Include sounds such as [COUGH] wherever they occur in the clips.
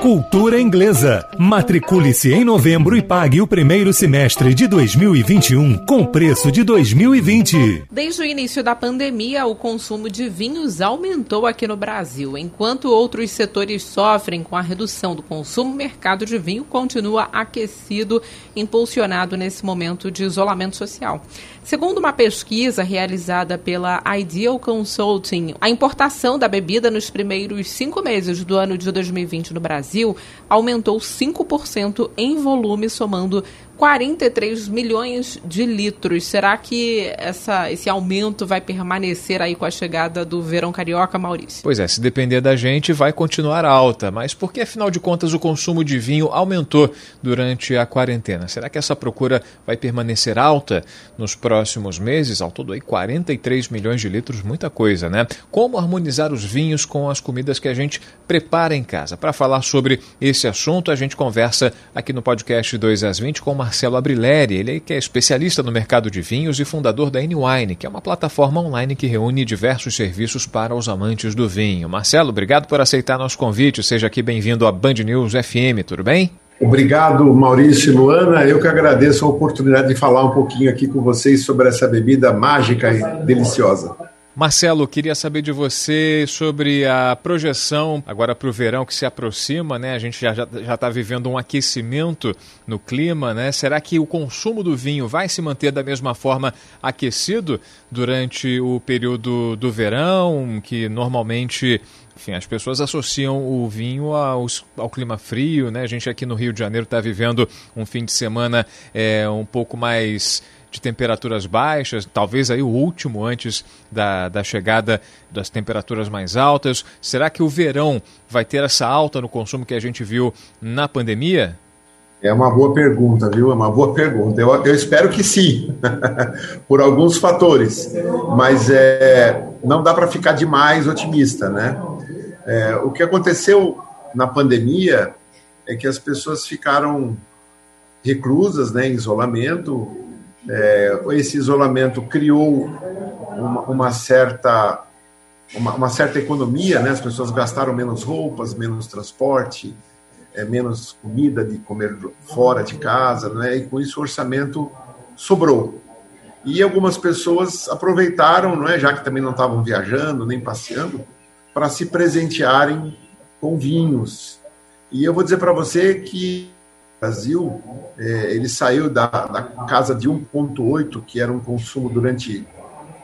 Cultura Inglesa. Matricule-se em novembro e pague o primeiro semestre de 2021 com preço de 2020. Desde o início da pandemia, o consumo de vinhos aumentou aqui no Brasil. Enquanto outros setores sofrem com a redução do consumo, o mercado de vinho continua aquecido, impulsionado nesse momento de isolamento social. Segundo uma pesquisa realizada pela Ideal Consulting, a importação da bebida nos primeiros cinco meses do ano de 2020 no Brasil aumentou 5% em volume, somando 43 milhões de litros. Será que essa, esse aumento vai permanecer aí com a chegada do verão carioca, Maurício? Pois é, se depender da gente, vai continuar alta. Mas por que, afinal de contas, o consumo de vinho aumentou durante a quarentena? Será que essa procura vai permanecer alta nos próximos meses? Ao todo aí, 43 milhões de litros, muita coisa, né? Como harmonizar os vinhos com as comidas que a gente prepara em casa? Para falar sobre esse assunto, a gente conversa aqui no podcast 2 às 20 com uma Marcelo Abrileri, ele que é especialista no mercado de vinhos e fundador da N-Wine, que é uma plataforma online que reúne diversos serviços para os amantes do vinho. Marcelo, obrigado por aceitar nosso convite. Seja aqui bem-vindo à Band News FM, tudo bem? Obrigado, Maurício e Luana. Eu que agradeço a oportunidade de falar um pouquinho aqui com vocês sobre essa bebida mágica e deliciosa. Marcelo, queria saber de você sobre a projeção agora para o verão que se aproxima, né? A gente já já está vivendo um aquecimento no clima, né? Será que o consumo do vinho vai se manter da mesma forma aquecido durante o período do verão, que normalmente enfim, as pessoas associam o vinho ao, ao, clima frio, né? A gente aqui no Rio de Janeiro está vivendo um fim de semana é, um pouco mais de temperaturas baixas, talvez aí o último antes da, da chegada das temperaturas mais altas. Será que o verão vai ter essa alta no consumo que a gente viu na pandemia? É uma boa pergunta, viu? É uma boa pergunta. Eu, eu espero que sim, [LAUGHS] por alguns fatores, mas é, não dá para ficar demais otimista, né? É, o que aconteceu na pandemia é que as pessoas ficaram reclusas, né, em isolamento, é, esse isolamento criou uma, uma certa uma, uma, certa economia, né? As pessoas gastaram menos roupas, menos transporte, é, menos comida de comer fora de casa, né? E com isso o orçamento sobrou. E algumas pessoas aproveitaram, não é, já que também não estavam viajando nem passeando, para se presentearem com vinhos. E eu vou dizer para você que Brasil, é, ele saiu da, da casa de 1,8, que era um consumo durante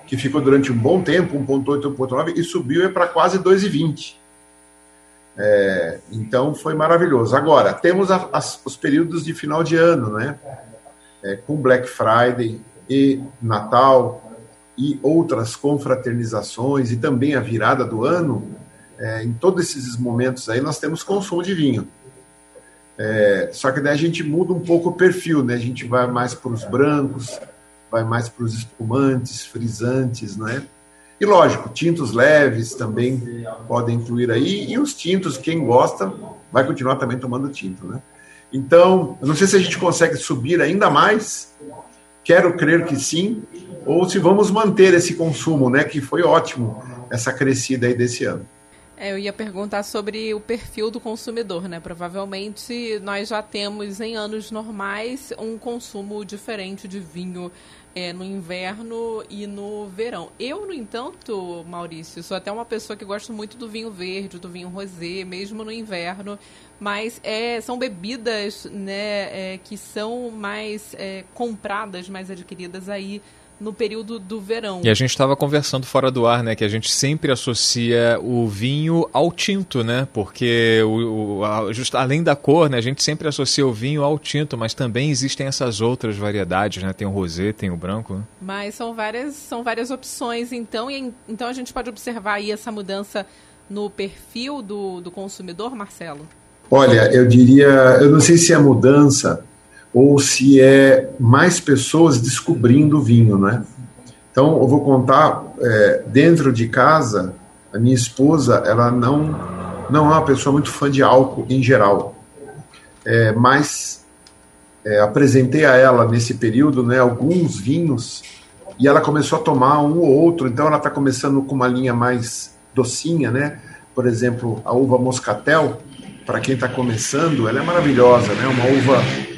que ficou durante um bom tempo, 1,8, 1,9, e subiu para quase 2,20. É, então foi maravilhoso. Agora, temos a, as, os períodos de final de ano, né? É, com Black Friday e Natal e outras confraternizações e também a virada do ano, é, em todos esses momentos aí nós temos consumo de vinho. É, só que daí a gente muda um pouco o perfil, né? A gente vai mais para os brancos, vai mais para os espumantes, frisantes, né? E lógico, tintos leves também podem incluir aí, e os tintos, quem gosta, vai continuar também tomando tinto, né? Então, não sei se a gente consegue subir ainda mais, quero crer que sim, ou se vamos manter esse consumo, né? Que foi ótimo essa crescida aí desse ano. É, eu ia perguntar sobre o perfil do consumidor, né? Provavelmente nós já temos em anos normais um consumo diferente de vinho é, no inverno e no verão. Eu, no entanto, Maurício, sou até uma pessoa que gosta muito do vinho verde, do vinho rosé, mesmo no inverno, mas é, são bebidas né, é, que são mais é, compradas, mais adquiridas aí no período do verão. E a gente estava conversando fora do ar, né, que a gente sempre associa o vinho ao tinto, né? Porque o, o a, just, além da cor, né, a gente sempre associa o vinho ao tinto, mas também existem essas outras variedades, né? Tem o rosé, tem o branco. Né? Mas são várias, são várias opções, então, e, então a gente pode observar aí essa mudança no perfil do, do consumidor, Marcelo. Olha, eu diria, eu não sei se é mudança ou se é mais pessoas descobrindo o vinho, né? Então, eu vou contar, é, dentro de casa, a minha esposa, ela não não é uma pessoa muito fã de álcool em geral. É, mas é, apresentei a ela nesse período né, alguns vinhos e ela começou a tomar um ou outro. Então ela está começando com uma linha mais docinha, né? Por exemplo, a uva moscatel, para quem está começando, ela é maravilhosa, né? Uma uva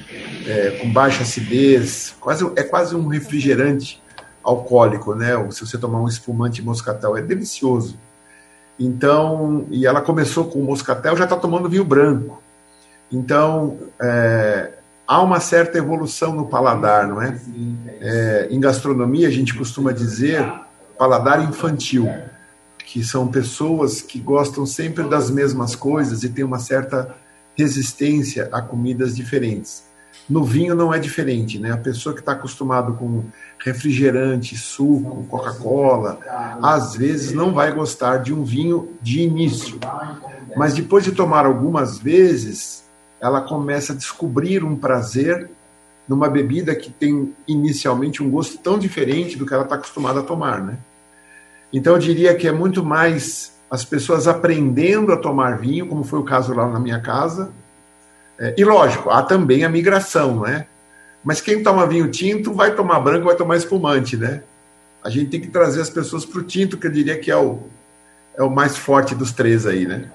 é, com baixa acidez, quase, é quase um refrigerante alcoólico, né? Se você tomar um espumante moscatel, é delicioso. Então, e ela começou com o moscatel, já está tomando vinho branco. Então, é, há uma certa evolução no paladar, não é? é? Em gastronomia, a gente costuma dizer paladar infantil, que são pessoas que gostam sempre das mesmas coisas e têm uma certa resistência a comidas diferentes. No vinho não é diferente, né? A pessoa que está acostumado com refrigerante, suco, Coca-Cola, às vezes não vai gostar de um vinho de início. Mas depois de tomar algumas vezes, ela começa a descobrir um prazer numa bebida que tem inicialmente um gosto tão diferente do que ela está acostumada a tomar, né? Então eu diria que é muito mais as pessoas aprendendo a tomar vinho, como foi o caso lá na minha casa. É, e lógico, há também a migração, né? Mas quem toma vinho tinto vai tomar branco, vai tomar espumante, né? A gente tem que trazer as pessoas para o tinto, que eu diria que é o, é o mais forte dos três aí, né?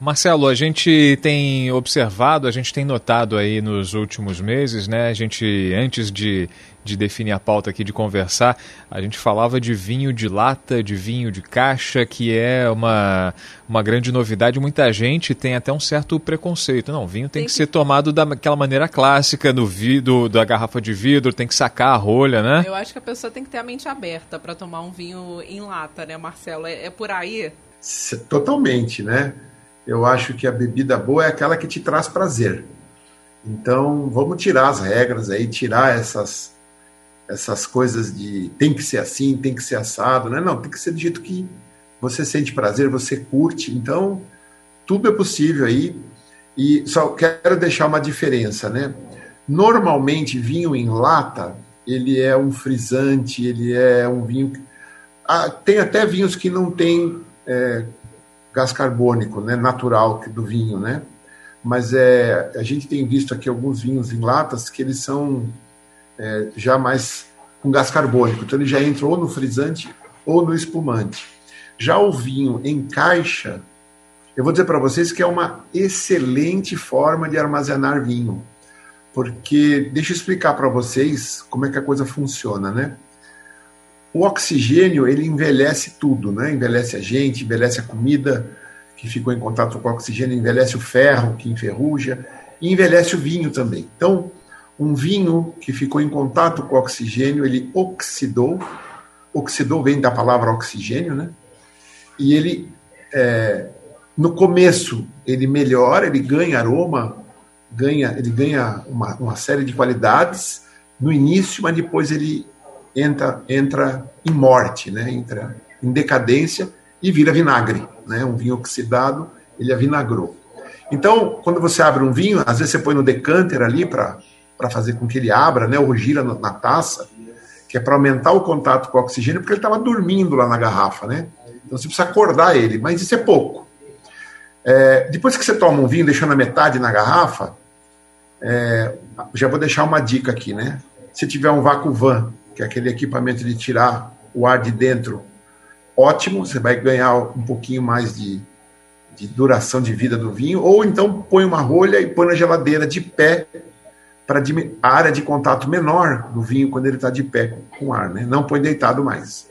Marcelo, a gente tem observado, a gente tem notado aí nos últimos meses, né? A gente, antes de, de definir a pauta aqui, de conversar, a gente falava de vinho de lata, de vinho de caixa, que é uma, uma grande novidade. Muita gente tem até um certo preconceito. Não, vinho tem, tem que, que, ser tomado daquela maneira clássica, no vidro, da garrafa de vidro, tem que sacar a rolha, né? Eu acho que a pessoa tem que ter a mente aberta para tomar um vinho em lata, né, Marcelo? É, é por aí? Totalmente, né? Eu acho que a bebida boa é aquela que te traz prazer. Então, vamos tirar as regras aí, tirar essas essas coisas de tem que ser assim, tem que ser assado, né? Não, tem que ser do jeito que você sente prazer, você curte. Então, tudo é possível aí. E só quero deixar uma diferença, né? Normalmente, vinho em lata, ele é um frisante, ele é um vinho. Ah, tem até vinhos que não tem é, gás carbônico, né, natural do vinho, né? Mas é, a gente tem visto aqui alguns vinhos em latas que eles são é, já mais com gás carbônico, então ele já entra ou no frisante ou no espumante. Já o vinho em caixa, eu vou dizer para vocês que é uma excelente forma de armazenar vinho, porque deixa eu explicar para vocês como é que a coisa funciona, né? O oxigênio, ele envelhece tudo, né? Envelhece a gente, envelhece a comida que ficou em contato com o oxigênio, envelhece o ferro que enferruja e envelhece o vinho também. Então, um vinho que ficou em contato com o oxigênio, ele oxidou. Oxidou vem da palavra oxigênio, né? E ele, é, no começo, ele melhora, ele ganha aroma, ganha, ele ganha uma, uma série de qualidades no início, mas depois ele entra, entra em morte, né? entra em decadência e vira vinagre. Né? Um vinho oxidado, ele avinagrou. Então, quando você abre um vinho, às vezes você põe no decanter ali para fazer com que ele abra, né? ou gira na taça, que é para aumentar o contato com o oxigênio, porque ele estava dormindo lá na garrafa. Né? Então você precisa acordar ele, mas isso é pouco. É, depois que você toma um vinho, deixando a metade na garrafa, é, já vou deixar uma dica aqui, né? Se tiver um vácuo van que é aquele equipamento de tirar o ar de dentro, ótimo, você vai ganhar um pouquinho mais de, de duração de vida do vinho, ou então põe uma rolha e põe na geladeira de pé para a área de contato menor do vinho quando ele está de pé com ar, né? não põe deitado mais.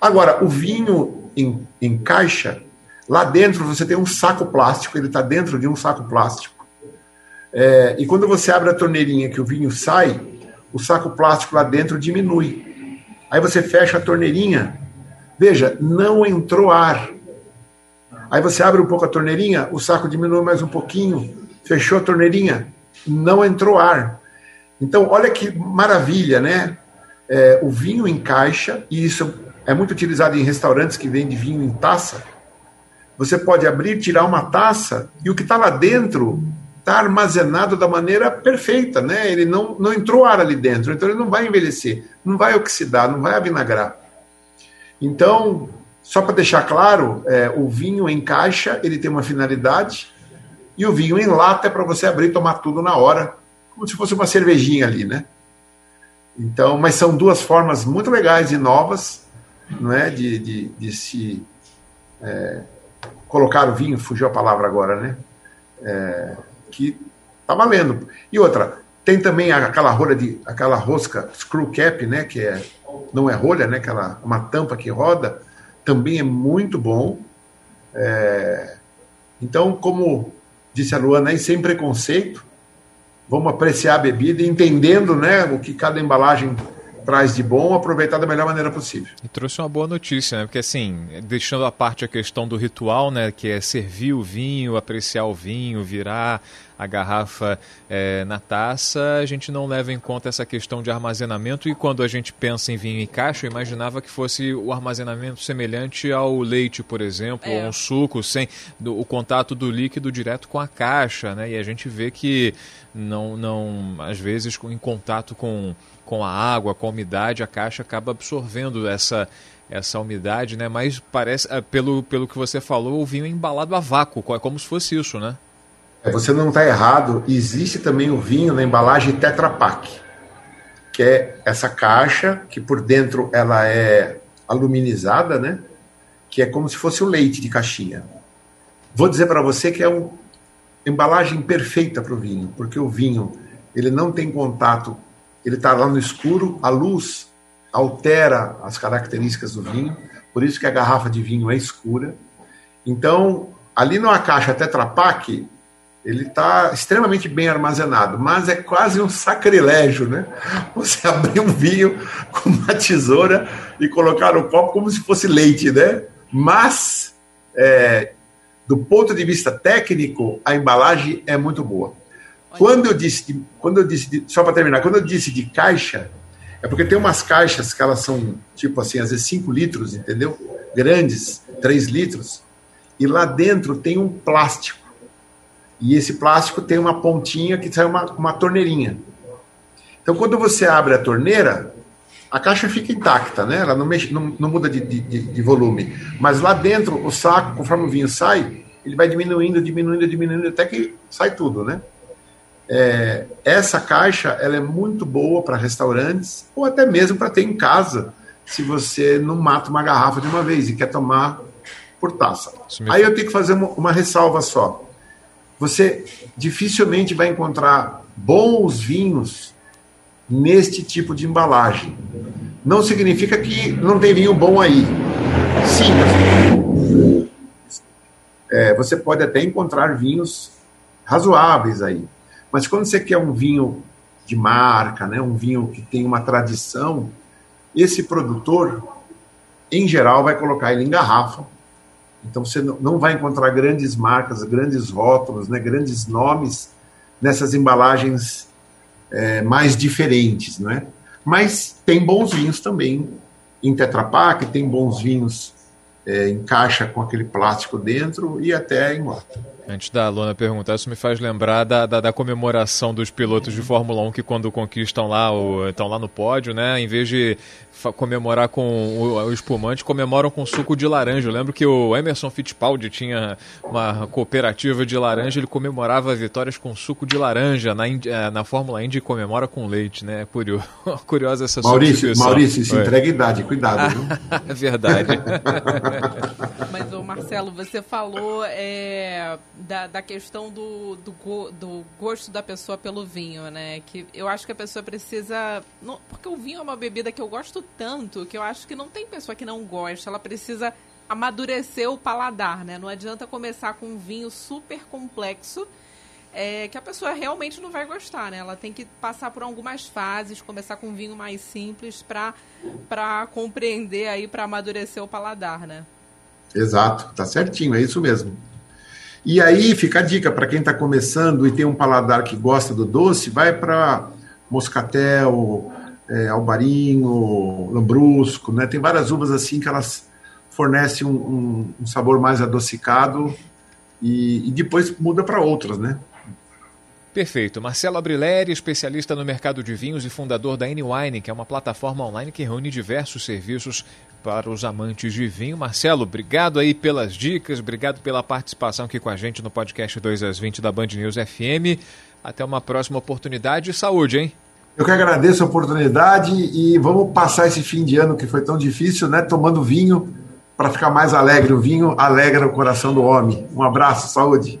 Agora, o vinho em, em caixa, lá dentro você tem um saco plástico, ele está dentro de um saco plástico. É, e quando você abre a torneirinha que o vinho sai, o saco plástico lá dentro diminui. Aí você fecha a torneirinha, veja, não entrou ar. Aí você abre um pouco a torneirinha, o saco diminui mais um pouquinho, fechou a torneirinha, não entrou ar. Então, olha que maravilha, né? É, o vinho em caixa, e isso é muito utilizado em restaurantes que vendem vinho em taça. Você pode abrir, tirar uma taça, e o que está lá dentro está armazenado da maneira perfeita, né? Ele não, não entrou ar ali dentro, então ele não vai envelhecer, não vai oxidar, não vai avinagrar. Então, Só para deixar claro, é, o vinho em caixa ele tem uma finalidade e o vinho em lata é para você abrir e tomar tudo na hora, como se fosse uma cervejinha ali, né? Então, mas são duas formas muito legais e novas, não é, de, de, de se é, colocar o vinho, fugiu a palavra agora, né? É, que tá valendo. E outra, tem também aquela rolha de, aquela rosca screw cap, né? Que é não é rolha, né? Aquela uma tampa que roda, também é muito bom. É, então, como disse a Luana aí, sem preconceito, vamos apreciar a bebida, entendendo né, o que cada embalagem traz de bom, aproveitar da melhor maneira possível. E trouxe uma boa notícia, né? Porque assim, deixando a parte a questão do ritual, né? Que é servir o vinho, apreciar o vinho, virar a garrafa é, na taça, a gente não leva em conta essa questão de armazenamento. E quando a gente pensa em vinho em caixa, eu imaginava que fosse o armazenamento semelhante ao leite, por exemplo, é. ou um suco, sem do, o contato do líquido direto com a caixa, né? E a gente vê que não, não às vezes, em contato com com a água, com a umidade, a caixa acaba absorvendo essa essa umidade, né? Mas parece, eh, pelo, pelo que você falou, o vinho é embalado a vácuo, é como se fosse isso, né? É, você não está errado. Existe também o vinho na embalagem Tetra Pak, que é essa caixa que por dentro ela é aluminizada, né? Que é como se fosse o leite de caixinha. Vou dizer para você que é uma embalagem perfeita para o vinho, porque o vinho ele não tem contato ele está lá no escuro, a luz altera as características do vinho, por isso que a garrafa de vinho é escura. Então, ali numa caixa Tetra Pak, ele está extremamente bem armazenado, mas é quase um sacrilégio, né? Você [LAUGHS] abrir um vinho com uma tesoura e colocar no copo como se fosse leite, né? Mas, é, do ponto de vista técnico, a embalagem é muito boa. Quando eu disse, de, quando eu disse de, só para terminar, quando eu disse de caixa, é porque tem umas caixas que elas são tipo assim, às vezes 5 litros, entendeu? Grandes, 3 litros, e lá dentro tem um plástico. E esse plástico tem uma pontinha que sai uma, uma torneirinha. Então, quando você abre a torneira, a caixa fica intacta, né? Ela não, mexe, não, não muda de, de, de, volume. Mas lá dentro, o saco, conforme o vinho sai, ele vai diminuindo, diminuindo, diminuindo, até que sai tudo, né? É, essa caixa ela é muito boa para restaurantes ou até mesmo para ter em casa, se você não mata uma garrafa de uma vez e quer tomar por taça. Aí eu tenho que fazer uma, uma ressalva só. Você dificilmente vai encontrar bons vinhos neste tipo de embalagem. Não significa que não tem vinho bom aí. Sim, é, você pode até encontrar vinhos razoáveis aí. Mas quando você quer um vinho de marca, né, um vinho que tem uma tradição, esse produtor, em geral, vai colocar ele em garrafa. Então você não vai encontrar grandes marcas, grandes rótulos, né, grandes nomes nessas embalagens é, mais diferentes, não é? Mas tem bons vinhos também em Tetra Pak, tem bons vinhos é, em caixa com aquele plástico dentro e até em lata. Antes da Lona perguntar, isso me faz lembrar da, da, da, comemoração dos pilotos de Fórmula 1 que quando conquistam lá, o, estão lá no pódio, né? Em vez de comemorar com o, o, espumante, comemoram com suco de laranja. Eu lembro que o Emerson Fittipaldi tinha uma cooperativa de laranja, ele comemorava vitórias com suco de laranja. Na, eh, na Fórmula Indy comemora com leite, né? É curioso, [LAUGHS] curiosa essa Maurício, Maurício, se entrega idade, cuidado. Viu? [LAUGHS] é verdade. [LAUGHS] Mas, ô Marcelo, você falou é, da, da questão do, do, do, gosto da pessoa pelo vinho, né? Que eu acho que a pessoa precisa. Não, porque o vinho é uma bebida que eu gosto tanto que eu acho que não tem pessoa que não gosta. Ela precisa amadurecer o paladar, né? Não adianta começar com um vinho super complexo. É, que a pessoa realmente não vai gostar, né? Ela tem que passar por algumas fases, começar com um vinho mais simples para compreender aí, para amadurecer o paladar, né? Exato, tá certinho, é isso mesmo. E aí fica a dica para quem está começando e tem um paladar que gosta do doce, vai para moscatel, é, albarinho, lambrusco, né? Tem várias uvas assim que elas fornecem um, um, um sabor mais adocicado e, e depois muda para outras, né? Perfeito. Marcelo Abrileri, especialista no mercado de vinhos e fundador da N-Wine, que é uma plataforma online que reúne diversos serviços para os amantes de vinho. Marcelo, obrigado aí pelas dicas, obrigado pela participação aqui com a gente no podcast 2 às 20 da Band News FM. Até uma próxima oportunidade e saúde, hein? Eu que agradeço a oportunidade e vamos passar esse fim de ano que foi tão difícil, né? Tomando vinho para ficar mais alegre. O vinho alegra o coração do homem. Um abraço, saúde.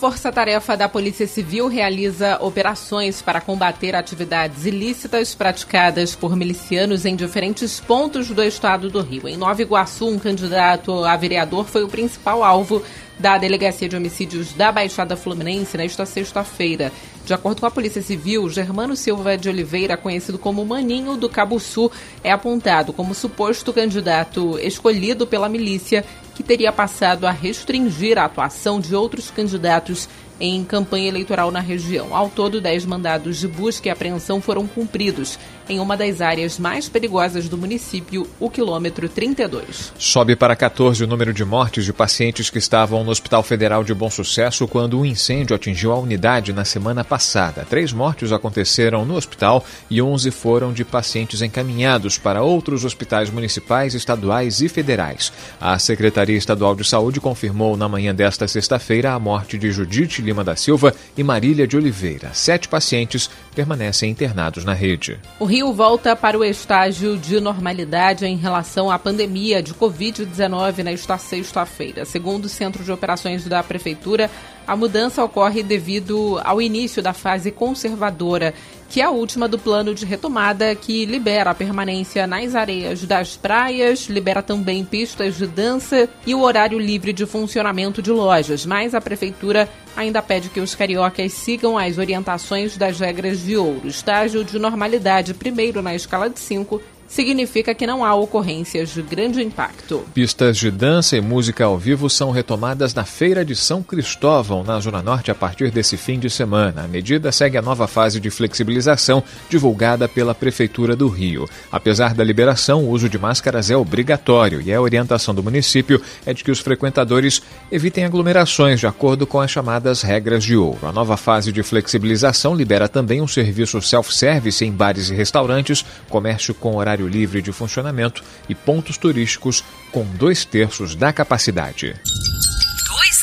A Força Tarefa da Polícia Civil realiza operações para combater atividades ilícitas praticadas por milicianos em diferentes pontos do estado do Rio. Em Nova Iguaçu, um candidato a vereador foi o principal alvo da Delegacia de Homicídios da Baixada Fluminense nesta sexta-feira. De acordo com a Polícia Civil, Germano Silva de Oliveira, conhecido como Maninho do Cabo Sul, é apontado como suposto candidato escolhido pela milícia que teria passado a restringir a atuação de outros candidatos em campanha eleitoral na região. Ao todo, 10 mandados de busca e apreensão foram cumpridos em uma das áreas mais perigosas do município, o quilômetro 32. Sobe para 14 o número de mortes de pacientes que estavam no Hospital Federal de Bom Sucesso quando um incêndio atingiu a unidade na semana passada. Três mortes aconteceram no hospital e 11 foram de pacientes encaminhados para outros hospitais municipais, estaduais e federais. A Secretaria Estadual de Saúde confirmou na manhã desta sexta-feira a morte de Judite Lima da Silva e Marília de Oliveira. Sete pacientes permanecem internados na rede. O Rio volta para o estágio de normalidade em relação à pandemia de Covid-19 nesta sexta-feira. Segundo o Centro de Operações da Prefeitura, a mudança ocorre devido ao início da fase conservadora, que é a última do plano de retomada que libera a permanência nas areias das praias, libera também pistas de dança e o horário livre de funcionamento de lojas. Mas a prefeitura ainda pede que os cariocas sigam as orientações das regras de ouro. Estágio de normalidade primeiro na escala de 5 significa que não há ocorrências de grande impacto. Pistas de dança e música ao vivo são retomadas na Feira de São Cristóvão, na Zona Norte, a partir desse fim de semana. A medida segue a nova fase de flexibilização divulgada pela Prefeitura do Rio. Apesar da liberação, o uso de máscaras é obrigatório e a orientação do município é de que os frequentadores evitem aglomerações de acordo com as chamadas regras de ouro. A nova fase de flexibilização libera também um serviço self-service em bares e restaurantes, comércio com horário horário livre de funcionamento e pontos turísticos com dois terços da capacidade. 2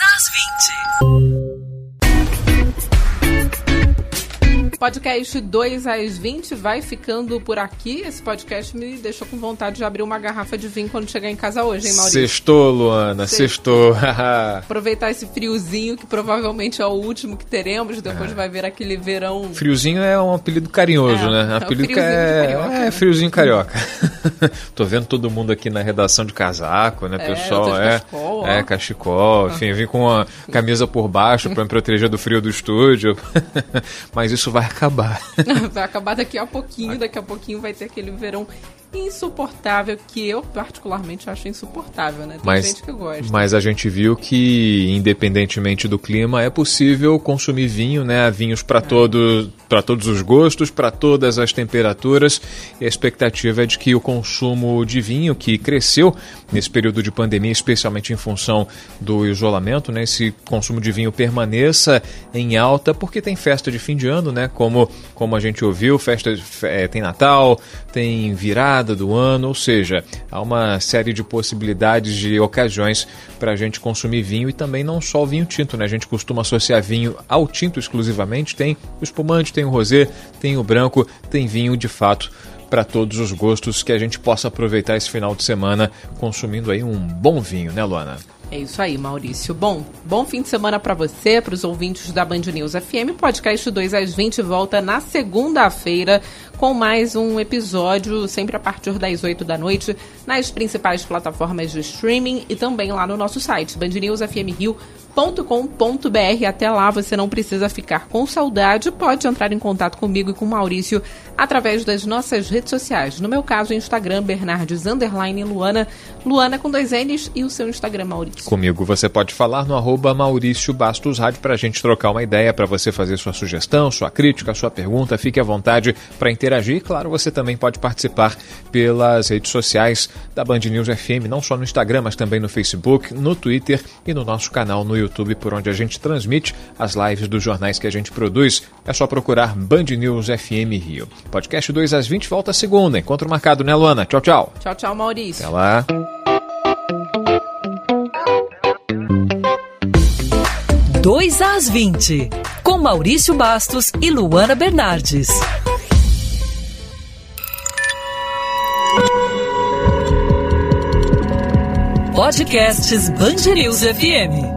às 20. Podcast 2 às 20 vai ficando por aqui. Esse podcast me deixou com vontade de abrir uma garrafa de vinho quando chegar em casa hoje, hein, Maurício? Sextou, Luana, sextou. [LAUGHS] Aproveitar esse friozinho, que provavelmente é o último que teremos, depois é. vai ver aquele verão. Friozinho é um apelido carinhoso, é, né? É apelido friozinho é, carioca, é friozinho carioca. [LAUGHS] Tô vendo todo mundo aqui na redação de casaco, né, é, pessoal? É, cachecol, é, cachecol, enfim, vim com uma camisa por baixo para me proteger do frio do estúdio. [LAUGHS] Mas isso vai acabar. [LAUGHS] vai acabar daqui a pouquinho, daqui a pouquinho vai ter aquele verão insuportável que eu particularmente acho insuportável, né? Tem mas, gente que gosta. Mas a gente viu que independentemente do clima é possível consumir vinho, né? Vinhos para é. todos para todos os gostos, para todas as temperaturas. E a expectativa é de que o consumo de vinho, que cresceu nesse período de pandemia, especialmente em função do isolamento, né? Esse consumo de vinho permaneça em alta, porque tem festa de fim de ano, né? Como, como a gente ouviu, festa é, tem Natal, tem virada do ano, ou seja, há uma série de possibilidades de ocasiões para a gente consumir vinho e também não só o vinho tinto, né? A gente costuma associar vinho ao tinto exclusivamente, tem o espumante, tem o rosé, tem o branco, tem vinho de fato para todos os gostos que a gente possa aproveitar esse final de semana consumindo aí um bom vinho, né, Luana? É isso aí, Maurício. Bom, bom fim de semana para você, para os ouvintes da Band News FM. Podcast 2 às 20 volta na segunda-feira com mais um episódio, sempre a partir das 8 da noite, nas principais plataformas de streaming e também lá no nosso site, bandnewsfmrio.com com.br Até lá você não precisa ficar com saudade, pode entrar em contato comigo e com Maurício através das nossas redes sociais. No meu caso, Instagram, Bernardes Underline Luana, Luana com dois N's e o seu Instagram, Maurício. Comigo você pode falar no arroba Maurício Bastos Rádio para a gente trocar uma ideia, para você fazer sua sugestão, sua crítica, sua pergunta. Fique à vontade para interagir. Claro, você também pode participar pelas redes sociais da Band News FM, não só no Instagram, mas também no Facebook, no Twitter e no nosso canal no YouTube, por onde a gente transmite as lives dos jornais que a gente produz. É só procurar Band News FM Rio. Podcast 2 às 20 volta segunda. Encontro marcado, né, Luana? Tchau, tchau. Tchau, tchau, Maurício. Até lá. Dois às 20, com Maurício Bastos e Luana Bernardes. Podcasts Band News FM.